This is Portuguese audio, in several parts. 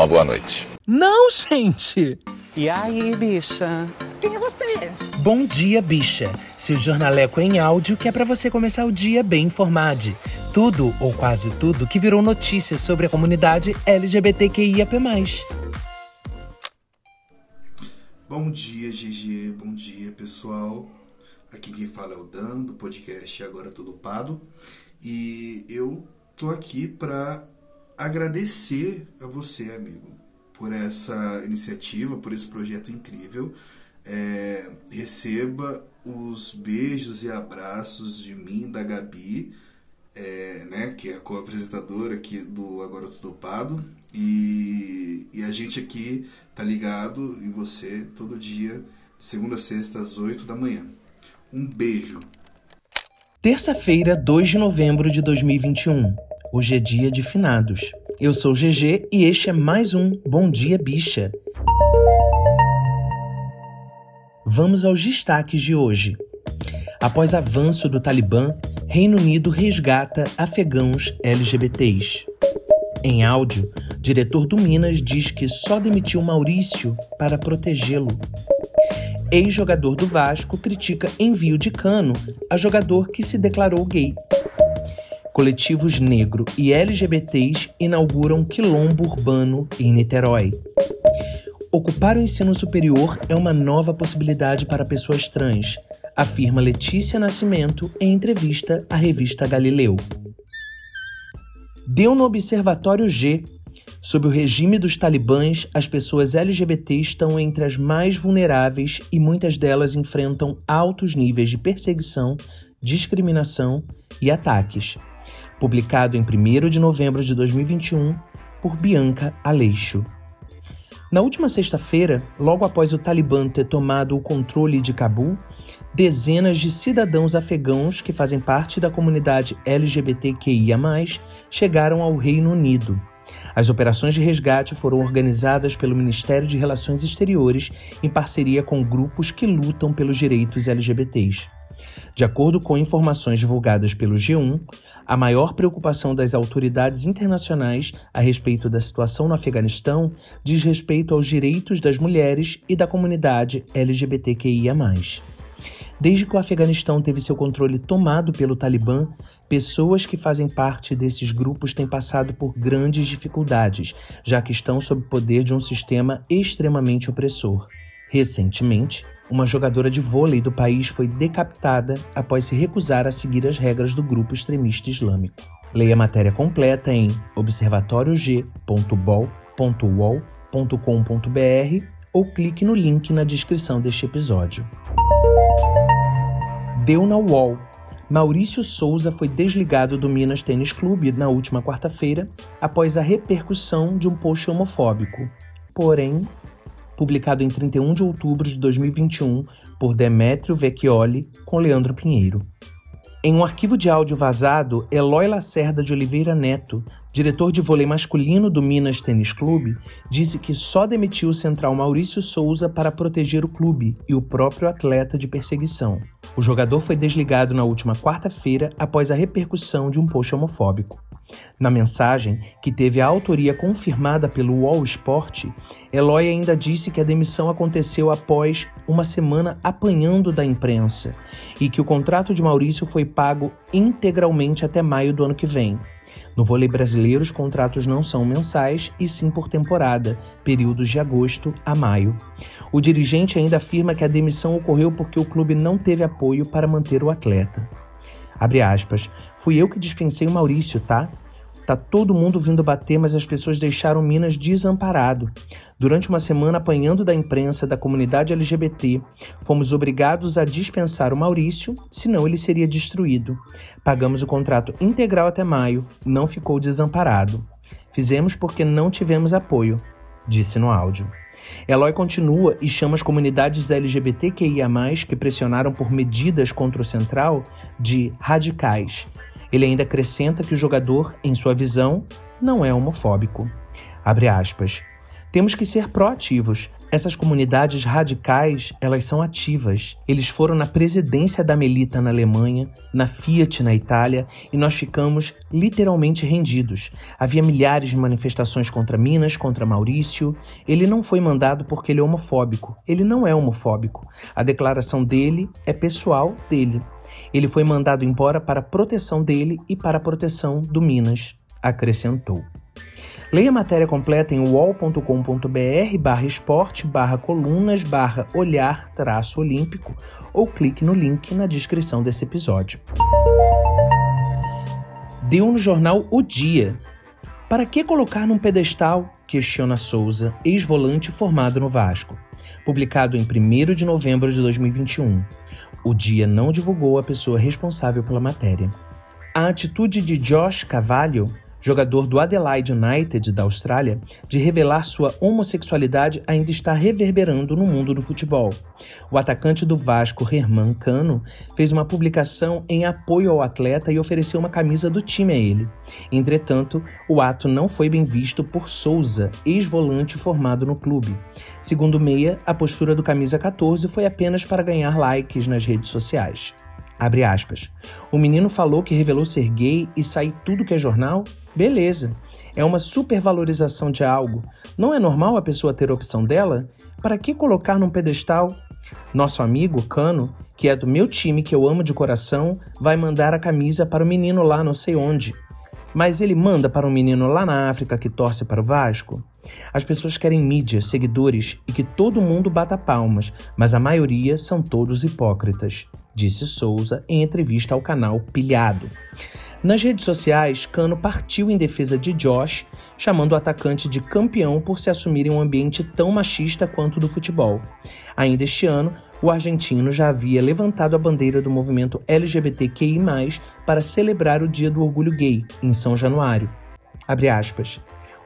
uma boa noite. Não, gente! E aí, bicha? Quem é você? Bom dia, bicha. Seu jornaleco em áudio que é para você começar o dia bem informado. Tudo, ou quase tudo, que virou notícia sobre a comunidade LGBTQIAP+. Bom dia, GG. Bom dia, pessoal. Aqui quem fala é o Dan, do podcast Agora Tudo Pado. E eu tô aqui para agradecer a você, amigo, por essa iniciativa, por esse projeto incrível. É, receba os beijos e abraços de mim, da Gabi, é, né, que é a co-apresentadora aqui do Agora Tudo Pado. E, e a gente aqui tá ligado em você todo dia, segunda a sexta, às 8 da manhã. Um beijo. Terça-feira, 2 de novembro de 2021. Hoje é dia de finados. Eu sou GG e este é mais um Bom Dia Bicha. Vamos aos destaques de hoje. Após avanço do Talibã, Reino Unido resgata afegãos LGBTs. Em áudio, diretor do Minas diz que só demitiu Maurício para protegê-lo. Ex-jogador do Vasco critica envio de cano a jogador que se declarou gay. Coletivos negro e LGBTs inauguram quilombo urbano em Niterói. Ocupar o ensino superior é uma nova possibilidade para pessoas trans, afirma Letícia Nascimento em entrevista à revista Galileu. Deu no Observatório G. Sob o regime dos talibãs, as pessoas LGBT estão entre as mais vulneráveis e muitas delas enfrentam altos níveis de perseguição, discriminação e ataques. Publicado em 1 de novembro de 2021 por Bianca Aleixo. Na última sexta-feira, logo após o Talibã ter tomado o controle de Cabul, dezenas de cidadãos afegãos que fazem parte da comunidade LGBTQIA, chegaram ao Reino Unido. As operações de resgate foram organizadas pelo Ministério de Relações Exteriores em parceria com grupos que lutam pelos direitos LGBTs. De acordo com informações divulgadas pelo G1, a maior preocupação das autoridades internacionais a respeito da situação no Afeganistão diz respeito aos direitos das mulheres e da comunidade LGBTQIA. Desde que o Afeganistão teve seu controle tomado pelo Talibã, pessoas que fazem parte desses grupos têm passado por grandes dificuldades, já que estão sob o poder de um sistema extremamente opressor. Recentemente, uma jogadora de vôlei do país foi decapitada após se recusar a seguir as regras do grupo extremista islâmico. Leia a matéria completa em observatoriog.bol.uol.com.br ou clique no link na descrição deste episódio. Deu na UOL. Maurício Souza foi desligado do Minas Tênis Clube na última quarta-feira após a repercussão de um post homofóbico. Porém, publicado em 31 de outubro de 2021 por Demétrio Vecchioli com Leandro Pinheiro. Em um arquivo de áudio vazado, Eloy Lacerda de Oliveira Neto, diretor de vôlei masculino do Minas Tênis Clube, disse que só demitiu o central Maurício Souza para proteger o clube e o próprio atleta de perseguição. O jogador foi desligado na última quarta-feira após a repercussão de um post homofóbico. Na mensagem, que teve a autoria confirmada pelo Wall Sport, Eloy ainda disse que a demissão aconteceu após uma semana apanhando da imprensa e que o contrato de Maurício foi pago integralmente até maio do ano que vem. No vôlei brasileiro, os contratos não são mensais e sim por temporada, períodos de agosto a maio. O dirigente ainda afirma que a demissão ocorreu porque o clube não teve apoio para manter o atleta. Aspas. Fui eu que dispensei o Maurício, tá? Tá todo mundo vindo bater, mas as pessoas deixaram Minas desamparado. Durante uma semana apanhando da imprensa da comunidade LGBT, fomos obrigados a dispensar o Maurício, senão ele seria destruído. Pagamos o contrato integral até maio, não ficou desamparado. Fizemos porque não tivemos apoio, disse no áudio. Eloy continua e chama as comunidades LGBTQIA, que pressionaram por medidas contra o Central, de radicais. Ele ainda acrescenta que o jogador, em sua visão, não é homofóbico. Abre aspas. Temos que ser proativos. Essas comunidades radicais, elas são ativas. Eles foram na presidência da Melita na Alemanha, na Fiat na Itália, e nós ficamos literalmente rendidos. Havia milhares de manifestações contra Minas, contra Maurício. Ele não foi mandado porque ele é homofóbico. Ele não é homofóbico. A declaração dele é pessoal dele. Ele foi mandado embora para proteção dele e para proteção do Minas, acrescentou. Leia a matéria completa em wall.com.br barra esporte barra colunas barra olhar traço olímpico ou clique no link na descrição desse episódio. Deu no jornal O Dia. Para que colocar num pedestal? Questiona Souza, ex-volante formado no Vasco. Publicado em 1 de novembro de 2021. O Dia não divulgou a pessoa responsável pela matéria. A atitude de Josh Cavallo jogador do Adelaide United da Austrália, de revelar sua homossexualidade ainda está reverberando no mundo do futebol. O atacante do Vasco, Herman Cano, fez uma publicação em apoio ao atleta e ofereceu uma camisa do time a ele. Entretanto, o ato não foi bem visto por Souza, ex-volante formado no clube. Segundo Meia, a postura do camisa 14 foi apenas para ganhar likes nas redes sociais. Abre aspas. O menino falou que revelou ser gay e sair tudo que é jornal? Beleza. É uma supervalorização de algo. Não é normal a pessoa ter a opção dela? Para que colocar num pedestal? Nosso amigo, Cano, que é do meu time que eu amo de coração, vai mandar a camisa para o menino lá não sei onde. Mas ele manda para um menino lá na África que torce para o Vasco? As pessoas querem mídia, seguidores e que todo mundo bata palmas, mas a maioria são todos hipócritas disse Souza em entrevista ao canal Pilhado. Nas redes sociais, Cano partiu em defesa de Josh, chamando o atacante de campeão por se assumir em um ambiente tão machista quanto o do futebol. Ainda este ano, o argentino já havia levantado a bandeira do movimento LGBTQI+, para celebrar o Dia do Orgulho Gay, em São Januário.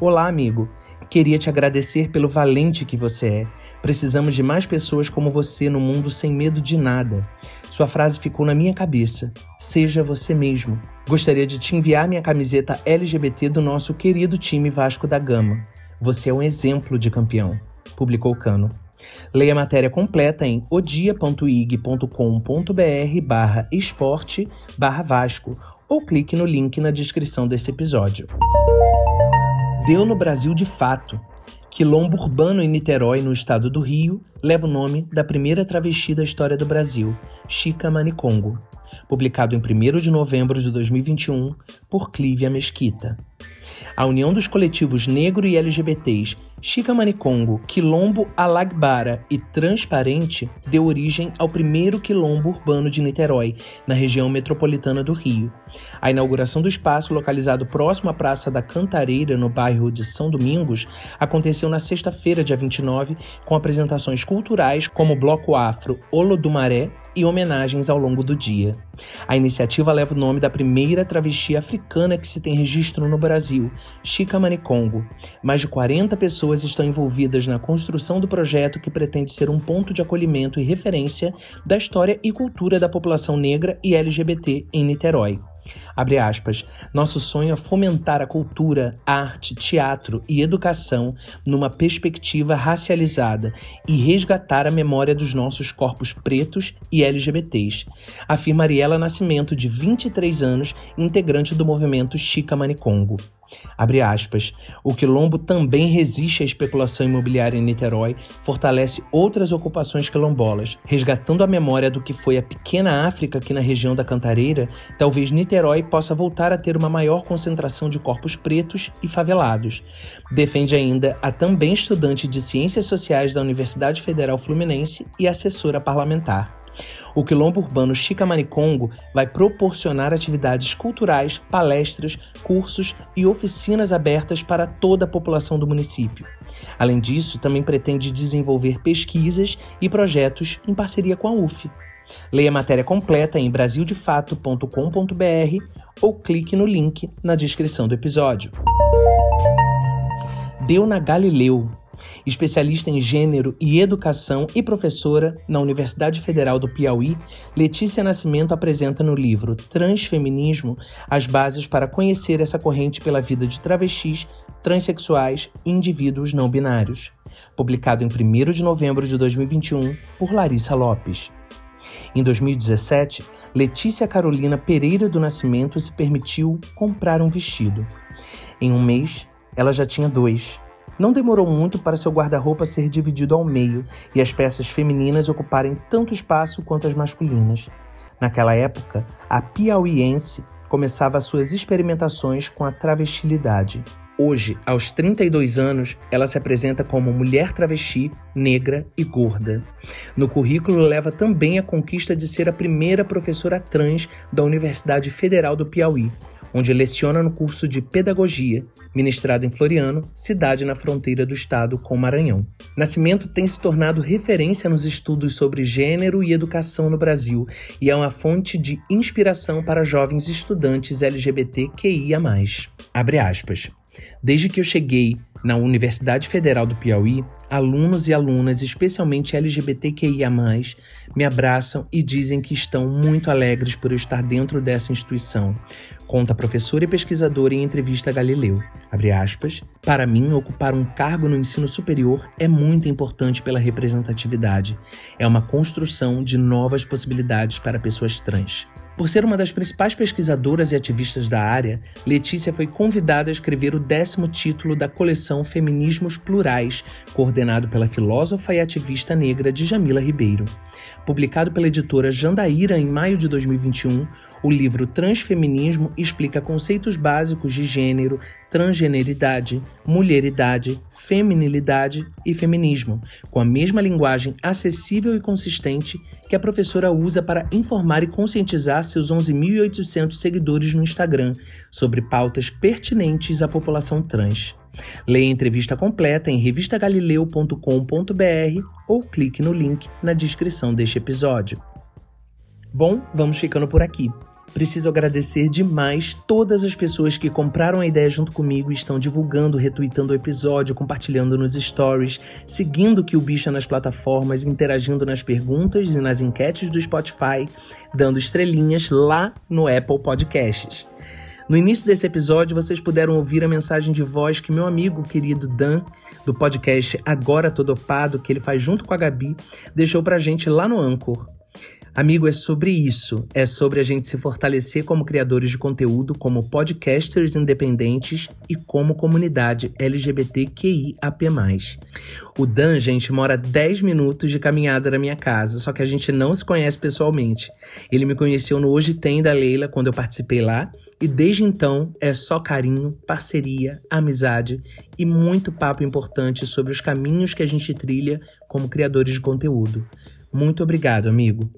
Olá, amigo. Queria te agradecer pelo valente que você é. Precisamos de mais pessoas como você no mundo sem medo de nada. Sua frase ficou na minha cabeça. Seja você mesmo. Gostaria de te enviar minha camiseta LGBT do nosso querido time Vasco da Gama. Você é um exemplo de campeão, publicou Cano. Leia a matéria completa em odia.ig.com.br barra esporte barra Vasco ou clique no link na descrição desse episódio. Deu no Brasil de fato. Quilombo Urbano em Niterói, no estado do Rio, leva o nome da primeira travesti da história do Brasil, Chica Manicongo, publicado em 1 de novembro de 2021 por Clívia Mesquita. A união dos coletivos negro e LGBTs Chica Manicongo, Quilombo Alagbara e Transparente deu origem ao primeiro quilombo urbano de Niterói, na região metropolitana do Rio. A inauguração do espaço, localizado próximo à Praça da Cantareira, no bairro de São Domingos, aconteceu na sexta-feira, dia 29, com apresentações culturais como o Bloco Afro Olodumaré e homenagens ao longo do dia. A iniciativa leva o nome da primeira travesti africana que se tem registro no Brasil, Chica Manicongo. Mais de 40 pessoas estão envolvidas na construção do projeto que pretende ser um ponto de acolhimento e referência da história e cultura da população negra e LGBT em Niterói. Abre aspas. Nosso sonho é fomentar a cultura, arte, teatro e educação numa perspectiva racializada e resgatar a memória dos nossos corpos pretos e LGBTs, afirma Ariela Nascimento, de 23 anos, integrante do movimento Chica Manicongo. Abre aspas. O quilombo também resiste à especulação imobiliária em Niterói, fortalece outras ocupações quilombolas, resgatando a memória do que foi a pequena África aqui na região da Cantareira, talvez Niterói possa voltar a ter uma maior concentração de corpos pretos e favelados. Defende ainda a também estudante de Ciências Sociais da Universidade Federal Fluminense e assessora parlamentar. O Quilombo Urbano Chica Manicongo vai proporcionar atividades culturais, palestras, cursos e oficinas abertas para toda a população do município. Além disso, também pretende desenvolver pesquisas e projetos em parceria com a UF. Leia a matéria completa em brasildefato.com.br ou clique no link na descrição do episódio. Deu na Galileu Especialista em gênero e educação e professora na Universidade Federal do Piauí, Letícia Nascimento apresenta no livro Transfeminismo as bases para conhecer essa corrente pela vida de travestis, transexuais e indivíduos não binários. Publicado em 1 de novembro de 2021 por Larissa Lopes. Em 2017, Letícia Carolina Pereira do Nascimento se permitiu comprar um vestido. Em um mês, ela já tinha dois. Não demorou muito para seu guarda-roupa ser dividido ao meio e as peças femininas ocuparem tanto espaço quanto as masculinas. Naquela época, a piauiense começava suas experimentações com a travestilidade. Hoje, aos 32 anos, ela se apresenta como mulher travesti, negra e gorda. No currículo leva também a conquista de ser a primeira professora trans da Universidade Federal do Piauí, onde leciona no curso de Pedagogia, ministrado em Floriano, cidade na fronteira do estado com Maranhão. Nascimento tem se tornado referência nos estudos sobre gênero e educação no Brasil e é uma fonte de inspiração para jovens estudantes LGBTQIA+. Abre aspas. Desde que eu cheguei na Universidade Federal do Piauí, alunos e alunas, especialmente LGBTQIA, me abraçam e dizem que estão muito alegres por eu estar dentro dessa instituição. Conta a professora e pesquisadora em entrevista a Galileu. Aspas, Para mim, ocupar um cargo no ensino superior é muito importante pela representatividade. É uma construção de novas possibilidades para pessoas trans. Por ser uma das principais pesquisadoras e ativistas da área, Letícia foi convidada a escrever o décimo título da coleção Feminismos Plurais, coordenado pela filósofa e ativista negra Djamila Ribeiro. Publicado pela editora Jandaíra em maio de 2021, o livro Transfeminismo explica conceitos básicos de gênero, transgeneridade, mulheridade, feminilidade e feminismo, com a mesma linguagem acessível e consistente que a professora usa para informar e conscientizar seus 11.800 seguidores no Instagram sobre pautas pertinentes à população trans. Leia a entrevista completa em revistagalileu.com.br ou clique no link na descrição deste episódio. Bom, vamos ficando por aqui. Preciso agradecer demais todas as pessoas que compraram a ideia junto comigo e estão divulgando, retweetando o episódio, compartilhando nos stories, seguindo que o bicho é nas plataformas, interagindo nas perguntas e nas enquetes do Spotify, dando estrelinhas lá no Apple Podcasts. No início desse episódio, vocês puderam ouvir a mensagem de voz que meu amigo querido Dan, do podcast Agora Tô Dopado, que ele faz junto com a Gabi, deixou pra gente lá no Anchor. Amigo, é sobre isso. É sobre a gente se fortalecer como criadores de conteúdo, como podcasters independentes e como comunidade LGBTQIAP+. O Dan, gente, mora 10 minutos de caminhada da minha casa, só que a gente não se conhece pessoalmente. Ele me conheceu no Hoje Tem da Leila, quando eu participei lá, e desde então é só carinho, parceria, amizade e muito papo importante sobre os caminhos que a gente trilha como criadores de conteúdo. Muito obrigado, amigo.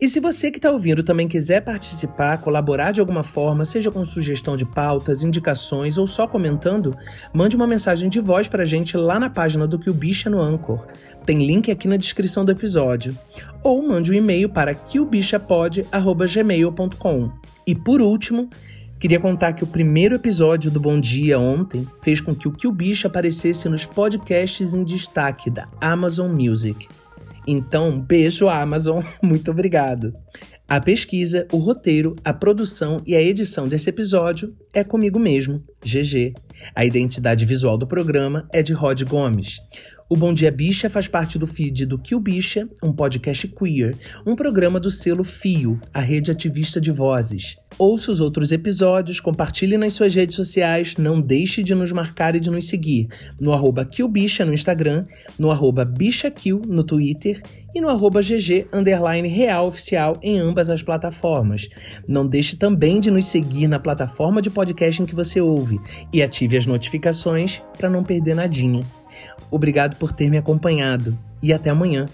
E se você que está ouvindo também quiser participar, colaborar de alguma forma, seja com sugestão de pautas, indicações ou só comentando, mande uma mensagem de voz para a gente lá na página do Que o Bicha no Anchor. Tem link aqui na descrição do episódio. Ou mande um e-mail para queobichapod.gmail.com. E por último, Queria contar que o primeiro episódio do Bom Dia ontem fez com que o Que o Bicho aparecesse nos podcasts em destaque da Amazon Music. Então, beijo Amazon, muito obrigado. A pesquisa, o roteiro, a produção e a edição desse episódio é comigo mesmo, GG. A identidade visual do programa é de Rod Gomes. O Bom Dia Bicha faz parte do feed do Kill Bicha, um podcast queer, um programa do selo Fio, a rede ativista de vozes. Ouça os outros episódios, compartilhe nas suas redes sociais, não deixe de nos marcar e de nos seguir no arroba KillBicha no Instagram, no arroba BichaKill no Twitter e no arroba GG underline real oficial em ambas as plataformas. Não deixe também de nos seguir na plataforma de podcast em que você ouve e ative as notificações para não perder nadinha. Obrigado por ter me acompanhado e até amanhã.